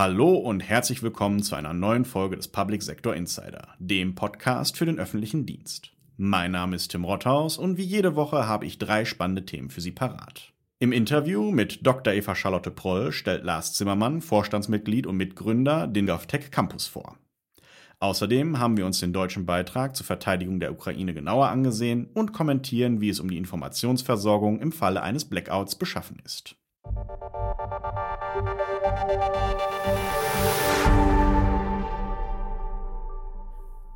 Hallo und herzlich willkommen zu einer neuen Folge des Public Sector Insider, dem Podcast für den öffentlichen Dienst. Mein Name ist Tim Rothaus und wie jede Woche habe ich drei spannende Themen für Sie parat. Im Interview mit Dr. Eva Charlotte Proll stellt Lars Zimmermann, Vorstandsmitglied und Mitgründer, den GovTech Campus vor. Außerdem haben wir uns den deutschen Beitrag zur Verteidigung der Ukraine genauer angesehen und kommentieren, wie es um die Informationsversorgung im Falle eines Blackouts beschaffen ist.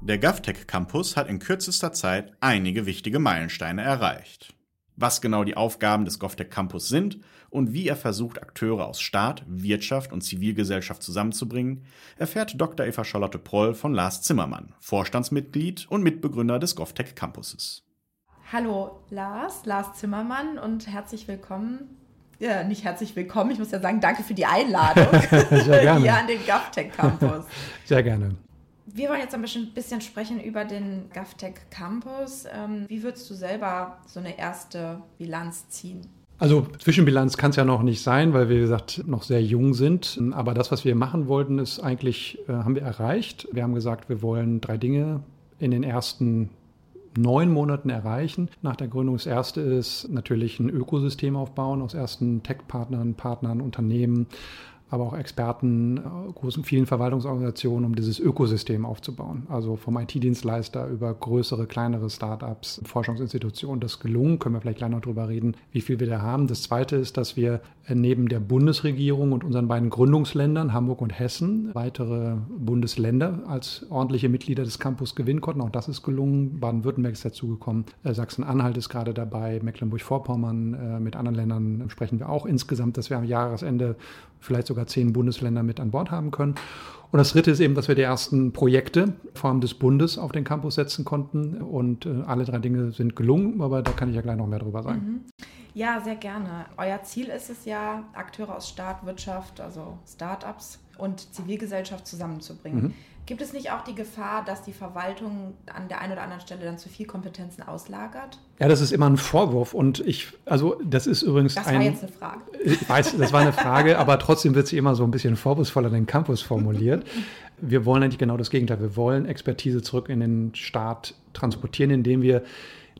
Der GovTech Campus hat in kürzester Zeit einige wichtige Meilensteine erreicht. Was genau die Aufgaben des GovTech Campus sind und wie er versucht, Akteure aus Staat, Wirtschaft und Zivilgesellschaft zusammenzubringen, erfährt Dr. Eva Charlotte Proll von Lars Zimmermann, Vorstandsmitglied und Mitbegründer des GovTech Campuses. Hallo Lars, Lars Zimmermann und herzlich willkommen ja, nicht herzlich willkommen. Ich muss ja sagen, danke für die Einladung Sehr gerne. hier an den GovTech Campus. Sehr gerne. Wir wollen jetzt ein bisschen, bisschen sprechen über den GovTech Campus. Ähm, wie würdest du selber so eine erste Bilanz ziehen? Also Zwischenbilanz kann es ja noch nicht sein, weil wir, wie gesagt, noch sehr jung sind. Aber das, was wir machen wollten, ist eigentlich, äh, haben wir erreicht. Wir haben gesagt, wir wollen drei Dinge in den ersten neun Monaten erreichen. Nach der Gründung das erste ist natürlich ein Ökosystem aufbauen aus ersten Tech-Partnern, Partnern, Unternehmen, aber auch Experten, äh, großen, vielen Verwaltungsorganisationen, um dieses Ökosystem aufzubauen. Also vom IT-Dienstleister über größere, kleinere Startups, Forschungsinstitutionen. Das gelungen, können wir vielleicht gleich noch drüber reden, wie viel wir da haben. Das zweite ist, dass wir äh, neben der Bundesregierung und unseren beiden Gründungsländern, Hamburg und Hessen, weitere Bundesländer als ordentliche Mitglieder des Campus gewinnen konnten. Auch das ist gelungen. Baden-Württemberg ist dazugekommen. Äh, Sachsen-Anhalt ist gerade dabei. Mecklenburg-Vorpommern. Mit anderen Ländern sprechen wir auch insgesamt, dass wir am Jahresende vielleicht sogar zehn Bundesländer mit an Bord haben können. Und das Dritte ist eben, dass wir die ersten Projekte vor allem des Bundes auf den Campus setzen konnten. Und äh, alle drei Dinge sind gelungen, aber da kann ich ja gleich noch mehr drüber sagen. Mhm. Ja, sehr gerne. Euer Ziel ist es ja, Akteure aus Staat, Wirtschaft, also Startups und Zivilgesellschaft zusammenzubringen. Mhm. Gibt es nicht auch die Gefahr, dass die Verwaltung an der einen oder anderen Stelle dann zu viel Kompetenzen auslagert? Ja, das ist immer ein Vorwurf und ich, also das ist übrigens das ein. Das war jetzt eine Frage. Ich weiß, das war eine Frage, aber trotzdem wird sie immer so ein bisschen vorwurfsvoll an den Campus formuliert. Wir wollen eigentlich genau das Gegenteil. Wir wollen Expertise zurück in den Staat transportieren, indem wir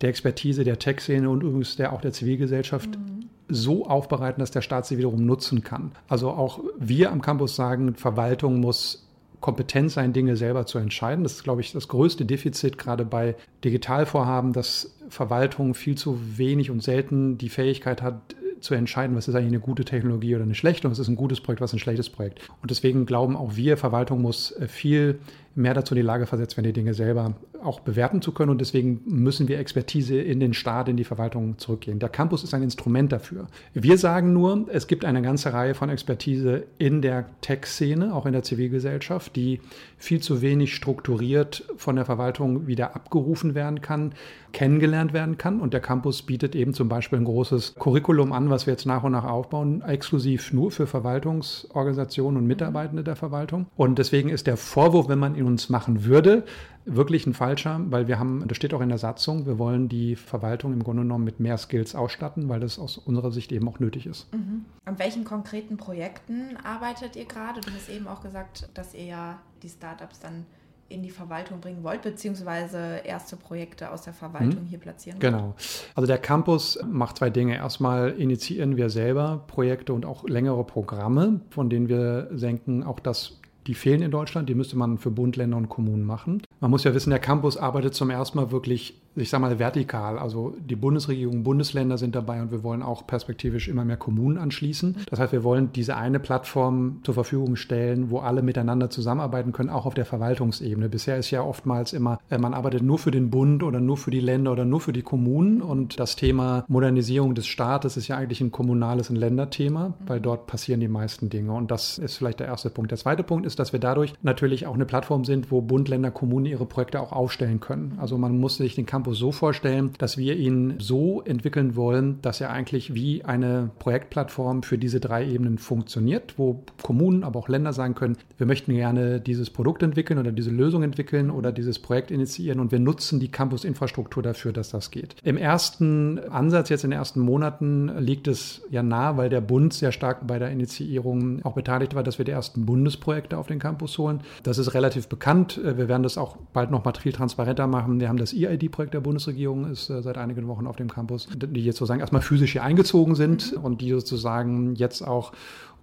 der Expertise der Tech-Szene und übrigens der, auch der Zivilgesellschaft mhm. so aufbereiten, dass der Staat sie wiederum nutzen kann. Also auch wir am Campus sagen, Verwaltung muss kompetent sein, Dinge selber zu entscheiden. Das ist, glaube ich, das größte Defizit gerade bei Digitalvorhaben, dass Verwaltung viel zu wenig und selten die Fähigkeit hat, zu entscheiden, was ist eigentlich eine gute Technologie oder eine schlechte und was ist ein gutes Projekt, was ist ein schlechtes Projekt. Und deswegen glauben auch wir, Verwaltung muss äh, viel mehr dazu in die Lage versetzt werden, die Dinge selber auch bewerten zu können. Und deswegen müssen wir Expertise in den Staat, in die Verwaltung zurückgehen. Der Campus ist ein Instrument dafür. Wir sagen nur, es gibt eine ganze Reihe von Expertise in der Tech-Szene, auch in der Zivilgesellschaft, die viel zu wenig strukturiert von der Verwaltung wieder abgerufen werden kann, kennengelernt werden kann. Und der Campus bietet eben zum Beispiel ein großes Curriculum an, was wir jetzt nach und nach aufbauen, exklusiv nur für Verwaltungsorganisationen und Mitarbeitende der Verwaltung. Und deswegen ist der Vorwurf, wenn man ihn uns machen würde, wirklich ein falscher, weil wir haben, das steht auch in der Satzung, wir wollen die Verwaltung im Grunde genommen mit mehr Skills ausstatten, weil das aus unserer Sicht eben auch nötig ist. Mhm. An welchen konkreten Projekten arbeitet ihr gerade? Du hast eben auch gesagt, dass ihr ja die Startups dann in die Verwaltung bringen wollt, beziehungsweise erste Projekte aus der Verwaltung mhm. hier platzieren wollt? Genau. Also der Campus macht zwei Dinge. Erstmal initiieren wir selber Projekte und auch längere Programme, von denen wir denken, auch das die fehlen in Deutschland, die müsste man für Bund, Länder und Kommunen machen. Man muss ja wissen, der Campus arbeitet zum ersten Mal wirklich ich sage mal, vertikal. Also die Bundesregierung, Bundesländer sind dabei und wir wollen auch perspektivisch immer mehr Kommunen anschließen. Das heißt, wir wollen diese eine Plattform zur Verfügung stellen, wo alle miteinander zusammenarbeiten können, auch auf der Verwaltungsebene. Bisher ist ja oftmals immer, äh, man arbeitet nur für den Bund oder nur für die Länder oder nur für die Kommunen und das Thema Modernisierung des Staates ist ja eigentlich ein kommunales, ein Länderthema, weil dort passieren die meisten Dinge und das ist vielleicht der erste Punkt. Der zweite Punkt ist, dass wir dadurch natürlich auch eine Plattform sind, wo Bund, Länder, Kommunen ihre Projekte auch aufstellen können. Also man muss sich den Campus Campus so vorstellen, dass wir ihn so entwickeln wollen, dass er eigentlich wie eine Projektplattform für diese drei Ebenen funktioniert, wo Kommunen, aber auch Länder sagen können, wir möchten gerne dieses Produkt entwickeln oder diese Lösung entwickeln oder dieses Projekt initiieren und wir nutzen die Campus-Infrastruktur dafür, dass das geht. Im ersten Ansatz, jetzt in den ersten Monaten, liegt es ja nah, weil der Bund sehr stark bei der Initiierung auch beteiligt war, dass wir die ersten Bundesprojekte auf den Campus holen. Das ist relativ bekannt. Wir werden das auch bald noch mal viel transparenter machen. Wir haben das EID-Projekt der Bundesregierung, ist äh, seit einigen Wochen auf dem Campus, die jetzt sozusagen erstmal physisch hier eingezogen sind und die sozusagen jetzt auch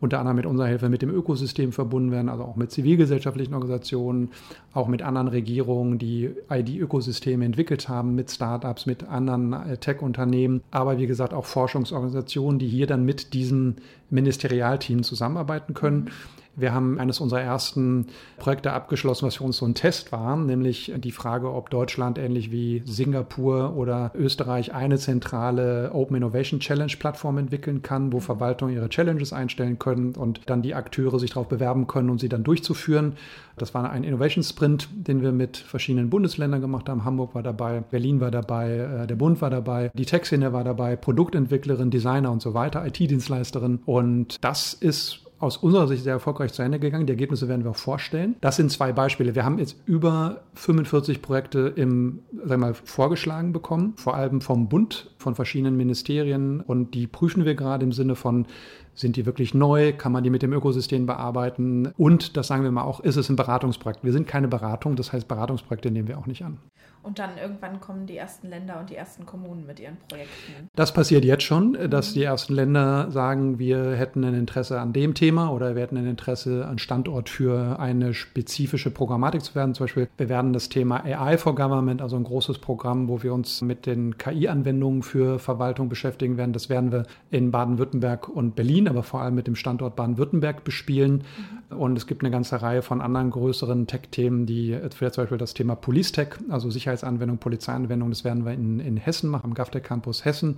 unter anderem mit unserer Hilfe mit dem Ökosystem verbunden werden, also auch mit zivilgesellschaftlichen Organisationen, auch mit anderen Regierungen, die ID-Ökosysteme entwickelt haben, mit Startups, mit anderen äh, Tech-Unternehmen, aber wie gesagt auch Forschungsorganisationen, die hier dann mit diesem Ministerialteam zusammenarbeiten können. Wir haben eines unserer ersten Projekte abgeschlossen, was für uns so ein Test war, nämlich die Frage, ob Deutschland ähnlich wie Singapur oder Österreich eine zentrale Open Innovation Challenge Plattform entwickeln kann, wo Verwaltungen ihre Challenges einstellen können und dann die Akteure sich darauf bewerben können, um sie dann durchzuführen. Das war ein Innovation Sprint, den wir mit verschiedenen Bundesländern gemacht haben. Hamburg war dabei, Berlin war dabei, äh, der Bund war dabei, die Tech-Szene war dabei, Produktentwicklerin, Designer und so weiter, IT-Dienstleisterin. Und das ist aus unserer Sicht sehr erfolgreich zu Ende gegangen. Die Ergebnisse werden wir auch vorstellen. Das sind zwei Beispiele. Wir haben jetzt über 45 Projekte im, sagen mal, vorgeschlagen bekommen, vor allem vom Bund, von verschiedenen Ministerien. Und die prüfen wir gerade im Sinne von, sind die wirklich neu? Kann man die mit dem Ökosystem bearbeiten? Und, das sagen wir mal auch, ist es ein Beratungsprojekt? Wir sind keine Beratung, das heißt, Beratungsprojekte nehmen wir auch nicht an. Und dann irgendwann kommen die ersten Länder und die ersten Kommunen mit ihren Projekten. Das passiert jetzt schon, dass mhm. die ersten Länder sagen, wir hätten ein Interesse an dem Thema oder wir hätten ein Interesse an Standort für eine spezifische Programmatik zu werden. Zum Beispiel, wir werden das Thema AI for Government, also ein großes Programm, wo wir uns mit den KI-Anwendungen für Verwaltung beschäftigen werden. Das werden wir in Baden-Württemberg und Berlin, aber vor allem mit dem Standort Baden-Württemberg bespielen. Mhm. Und es gibt eine ganze Reihe von anderen größeren Tech-Themen, die zum Beispiel das Thema Police Tech, also Sicherheit Sicherheitsanwendung, Polizeianwendung. Das werden wir in, in Hessen machen, am GAFTEC Campus Hessen mhm.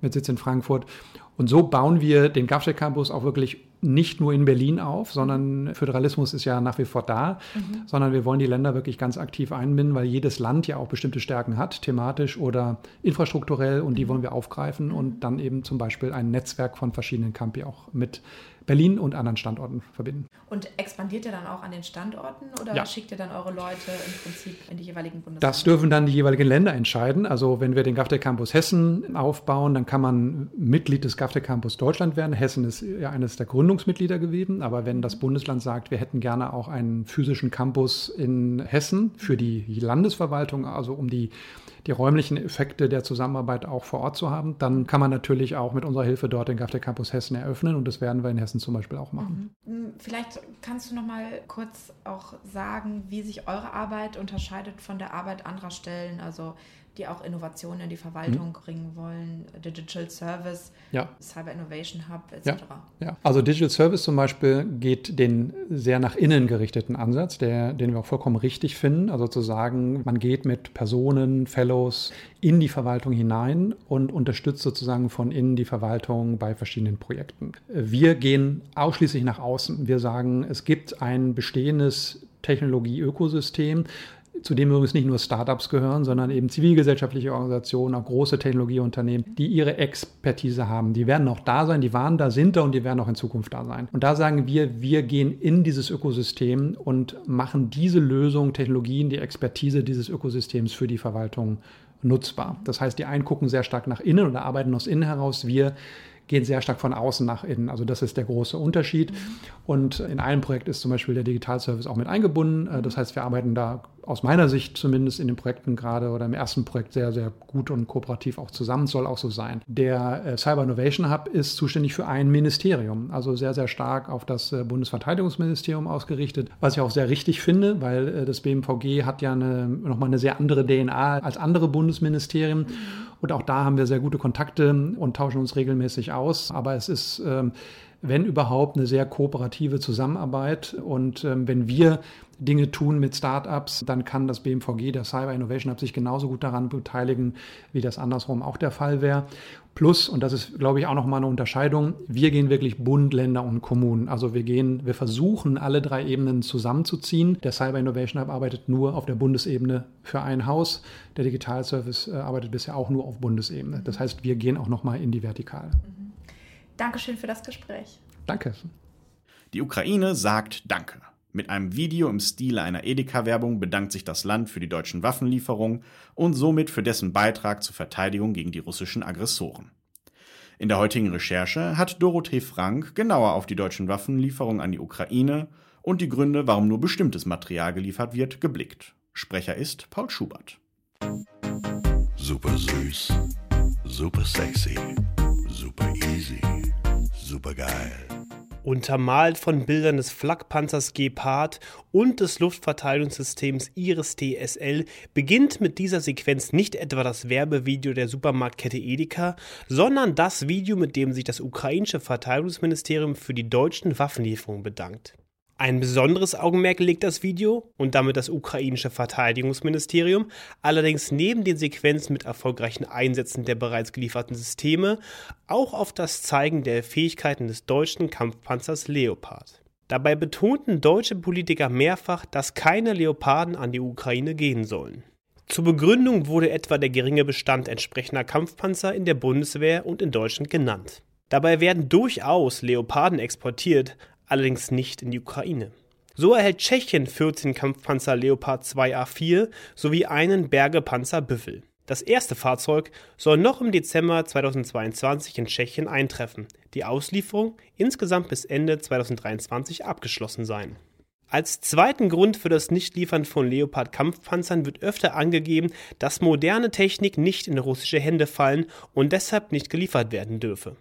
mit Sitz in Frankfurt. Und so bauen wir den GAFTEC Campus auch wirklich nicht nur in Berlin auf, sondern Föderalismus ist ja nach wie vor da, mhm. sondern wir wollen die Länder wirklich ganz aktiv einbinden, weil jedes Land ja auch bestimmte Stärken hat, thematisch oder infrastrukturell und die mhm. wollen wir aufgreifen und dann eben zum Beispiel ein Netzwerk von verschiedenen Campi auch mit Berlin und anderen Standorten verbinden. Und expandiert ihr dann auch an den Standorten oder ja. schickt ihr dann eure Leute im Prinzip in die jeweiligen Bundesländer? Das dürfen dann die jeweiligen Länder entscheiden. Also wenn wir den GAFTE Campus Hessen aufbauen, dann kann man Mitglied des GAFTE Campus Deutschland werden. Hessen ist ja eines der Gründungsmitglieder gewesen. Aber wenn das Bundesland sagt, wir hätten gerne auch einen physischen Campus in Hessen für die Landesverwaltung, also um die die räumlichen Effekte der Zusammenarbeit auch vor Ort zu haben, dann kann man natürlich auch mit unserer Hilfe dort den GAFTE Campus Hessen eröffnen und das werden wir in Hessen zum Beispiel auch machen. Mhm. Hm, vielleicht kannst du noch mal kurz auch sagen, wie sich eure Arbeit unterscheidet von der Arbeit anderer Stellen, also die auch Innovationen in die Verwaltung mhm. bringen wollen, Digital Service, ja. Cyber Innovation Hub etc. Ja, ja, also Digital Service zum Beispiel geht den sehr nach innen gerichteten Ansatz, der, den wir auch vollkommen richtig finden. Also zu sagen, man geht mit Personen, Fellows in die Verwaltung hinein und unterstützt sozusagen von innen die Verwaltung bei verschiedenen Projekten. Wir gehen ausschließlich nach außen. Wir sagen, es gibt ein bestehendes Technologie-Ökosystem, zu dem übrigens nicht nur Startups gehören, sondern eben zivilgesellschaftliche Organisationen, auch große Technologieunternehmen, die ihre Expertise haben. Die werden auch da sein, die waren da, sind da und die werden auch in Zukunft da sein. Und da sagen wir, wir gehen in dieses Ökosystem und machen diese Lösung, Technologien, die Expertise dieses Ökosystems für die Verwaltung nutzbar. Das heißt, die einen gucken sehr stark nach innen oder arbeiten aus innen heraus. Wir gehen sehr stark von außen nach innen. Also das ist der große Unterschied. Und in einem Projekt ist zum Beispiel der Digitalservice auch mit eingebunden. Äh, das heißt, wir arbeiten da aus meiner Sicht zumindest in den Projekten gerade oder im ersten Projekt sehr, sehr gut und kooperativ auch zusammen, soll auch so sein. Der äh, Cyber Innovation Hub ist zuständig für ein Ministerium, also sehr, sehr stark auf das äh, Bundesverteidigungsministerium ausgerichtet, was ich auch sehr richtig finde, weil das BMVG hat ja eine, nochmal eine sehr andere DNA als andere Bundesministerien. Und auch da haben wir sehr gute Kontakte und tauschen uns regelmäßig aus. Aber es ist ähm, wenn überhaupt, eine sehr kooperative Zusammenarbeit. Und ähm, wenn wir Dinge tun mit Startups, dann kann das BMVG, der Cyber Innovation Hub, sich genauso gut daran beteiligen, wie das andersrum auch der Fall wäre. Plus, und das ist, glaube ich, auch nochmal eine Unterscheidung, wir gehen wirklich Bund, Länder und Kommunen. Also wir gehen, wir versuchen, alle drei Ebenen zusammenzuziehen. Der Cyber Innovation Hub arbeitet nur auf der Bundesebene für ein Haus. Der Digital Service äh, arbeitet bisher auch nur auf Bundesebene. Das heißt, wir gehen auch nochmal in die Vertikale. Mhm. Dankeschön für das Gespräch. Danke. Die Ukraine sagt Danke. Mit einem Video im Stile einer Edeka-Werbung bedankt sich das Land für die deutschen Waffenlieferungen und somit für dessen Beitrag zur Verteidigung gegen die russischen Aggressoren. In der heutigen Recherche hat Dorothee Frank genauer auf die deutschen Waffenlieferungen an die Ukraine und die Gründe, warum nur bestimmtes Material geliefert wird, geblickt. Sprecher ist Paul Schubert. Super süß, super sexy, super easy, super geil untermalt von Bildern des Flakpanzers Gepard und des Luftverteidigungssystems Iris TSL, beginnt mit dieser Sequenz nicht etwa das Werbevideo der Supermarktkette Edeka, sondern das Video, mit dem sich das ukrainische Verteidigungsministerium für die deutschen Waffenlieferungen bedankt. Ein besonderes Augenmerk legt das Video und damit das ukrainische Verteidigungsministerium allerdings neben den Sequenzen mit erfolgreichen Einsätzen der bereits gelieferten Systeme auch auf das Zeigen der Fähigkeiten des deutschen Kampfpanzers Leopard. Dabei betonten deutsche Politiker mehrfach, dass keine Leoparden an die Ukraine gehen sollen. Zur Begründung wurde etwa der geringe Bestand entsprechender Kampfpanzer in der Bundeswehr und in Deutschland genannt. Dabei werden durchaus Leoparden exportiert, allerdings nicht in die Ukraine. So erhält Tschechien 14 Kampfpanzer Leopard 2A4 sowie einen Bergepanzer Büffel. Das erste Fahrzeug soll noch im Dezember 2022 in Tschechien eintreffen, die Auslieferung insgesamt bis Ende 2023 abgeschlossen sein. Als zweiten Grund für das Nichtliefern von Leopard-Kampfpanzern wird öfter angegeben, dass moderne Technik nicht in russische Hände fallen und deshalb nicht geliefert werden dürfe.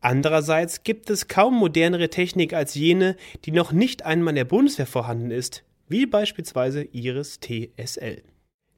Andererseits gibt es kaum modernere Technik als jene, die noch nicht einmal in der Bundeswehr vorhanden ist, wie beispielsweise Iris TSL.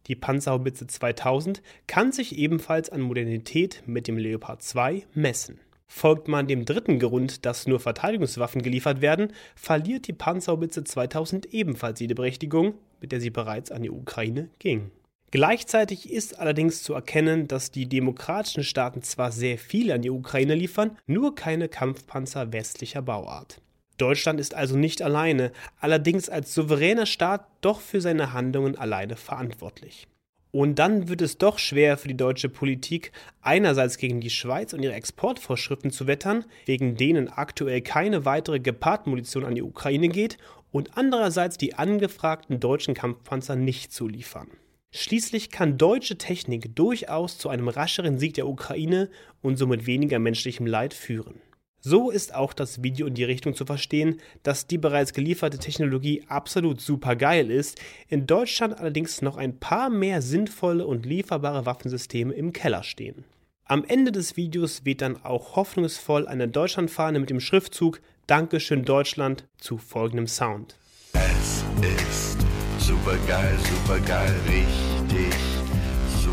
Die Panzerhaubitze 2000 kann sich ebenfalls an Modernität mit dem Leopard 2 messen. Folgt man dem dritten Grund, dass nur Verteidigungswaffen geliefert werden, verliert die Panzerhaubitze 2000 ebenfalls jede Berechtigung, mit der sie bereits an die Ukraine ging. Gleichzeitig ist allerdings zu erkennen, dass die demokratischen Staaten zwar sehr viel an die Ukraine liefern, nur keine Kampfpanzer westlicher Bauart. Deutschland ist also nicht alleine, allerdings als souveräner Staat doch für seine Handlungen alleine verantwortlich. Und dann wird es doch schwer für die deutsche Politik, einerseits gegen die Schweiz und ihre Exportvorschriften zu wettern, wegen denen aktuell keine weitere Gepard-Munition an die Ukraine geht, und andererseits die angefragten deutschen Kampfpanzer nicht zu liefern. Schließlich kann deutsche Technik durchaus zu einem rascheren Sieg der Ukraine und somit weniger menschlichem Leid führen. So ist auch das Video in die Richtung zu verstehen, dass die bereits gelieferte Technologie absolut super geil ist, in Deutschland allerdings noch ein paar mehr sinnvolle und lieferbare Waffensysteme im Keller stehen. Am Ende des Videos weht dann auch hoffnungsvoll eine Deutschlandfahne mit dem Schriftzug Dankeschön Deutschland zu folgendem Sound. Es ist super geil, super geil, richtig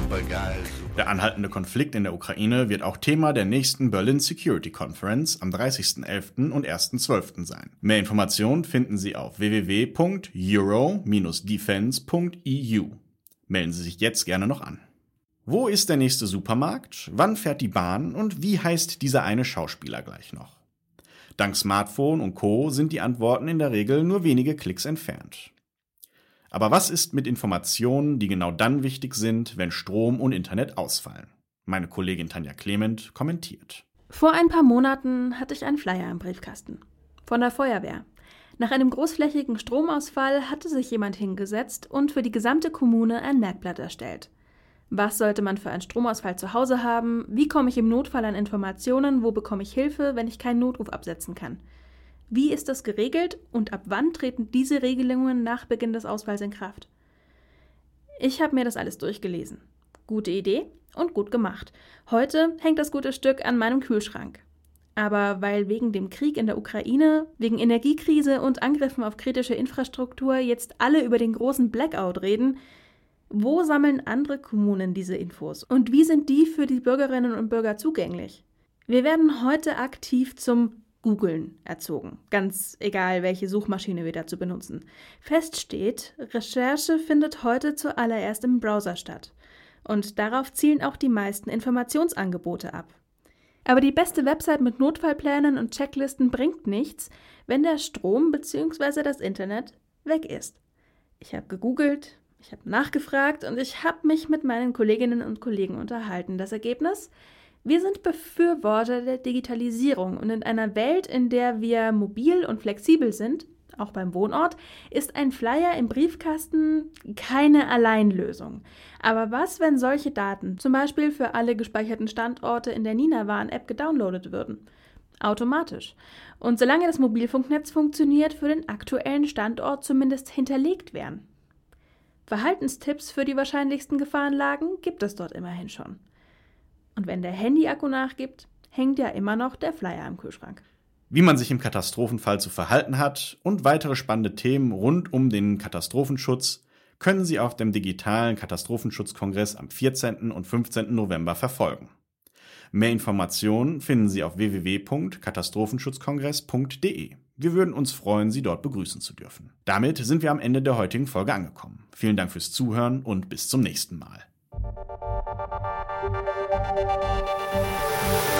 super geil. Der anhaltende Konflikt in der Ukraine wird auch Thema der nächsten Berlin Security Conference am 30.11. und 1.12. sein. Mehr Informationen finden Sie auf www.euro-defense.eu. Melden Sie sich jetzt gerne noch an. Wo ist der nächste Supermarkt? Wann fährt die Bahn? Und wie heißt dieser eine Schauspieler gleich noch? Dank Smartphone und Co. sind die Antworten in der Regel nur wenige Klicks entfernt. Aber was ist mit Informationen, die genau dann wichtig sind, wenn Strom und Internet ausfallen? Meine Kollegin Tanja Clement kommentiert. Vor ein paar Monaten hatte ich einen Flyer im Briefkasten. Von der Feuerwehr. Nach einem großflächigen Stromausfall hatte sich jemand hingesetzt und für die gesamte Kommune ein Merkblatt erstellt. Was sollte man für einen Stromausfall zu Hause haben? Wie komme ich im Notfall an Informationen? Wo bekomme ich Hilfe, wenn ich keinen Notruf absetzen kann? Wie ist das geregelt und ab wann treten diese Regelungen nach Beginn des Ausfalls in Kraft? Ich habe mir das alles durchgelesen. Gute Idee und gut gemacht. Heute hängt das gute Stück an meinem Kühlschrank. Aber weil wegen dem Krieg in der Ukraine, wegen Energiekrise und Angriffen auf kritische Infrastruktur jetzt alle über den großen Blackout reden, wo sammeln andere Kommunen diese Infos und wie sind die für die Bürgerinnen und Bürger zugänglich? Wir werden heute aktiv zum Googeln erzogen. Ganz egal, welche Suchmaschine wir dazu benutzen. Fest steht, Recherche findet heute zuallererst im Browser statt. Und darauf zielen auch die meisten Informationsangebote ab. Aber die beste Website mit Notfallplänen und Checklisten bringt nichts, wenn der Strom bzw. das Internet weg ist. Ich habe gegoogelt, ich habe nachgefragt und ich habe mich mit meinen Kolleginnen und Kollegen unterhalten. Das Ergebnis? Wir sind Befürworter der Digitalisierung und in einer Welt, in der wir mobil und flexibel sind, auch beim Wohnort, ist ein Flyer im Briefkasten keine Alleinlösung. Aber was, wenn solche Daten zum Beispiel für alle gespeicherten Standorte in der Nina-Warn-App gedownloadet würden? Automatisch. Und solange das Mobilfunknetz funktioniert, für den aktuellen Standort zumindest hinterlegt wären. Verhaltenstipps für die wahrscheinlichsten Gefahrenlagen gibt es dort immerhin schon. Und wenn der Handy-Akku nachgibt, hängt ja immer noch der Flyer im Kühlschrank. Wie man sich im Katastrophenfall zu verhalten hat und weitere spannende Themen rund um den Katastrophenschutz können Sie auf dem digitalen Katastrophenschutzkongress am 14. und 15. November verfolgen. Mehr Informationen finden Sie auf www.katastrophenschutzkongress.de. Wir würden uns freuen, Sie dort begrüßen zu dürfen. Damit sind wir am Ende der heutigen Folge angekommen. Vielen Dank fürs Zuhören und bis zum nächsten Mal. Música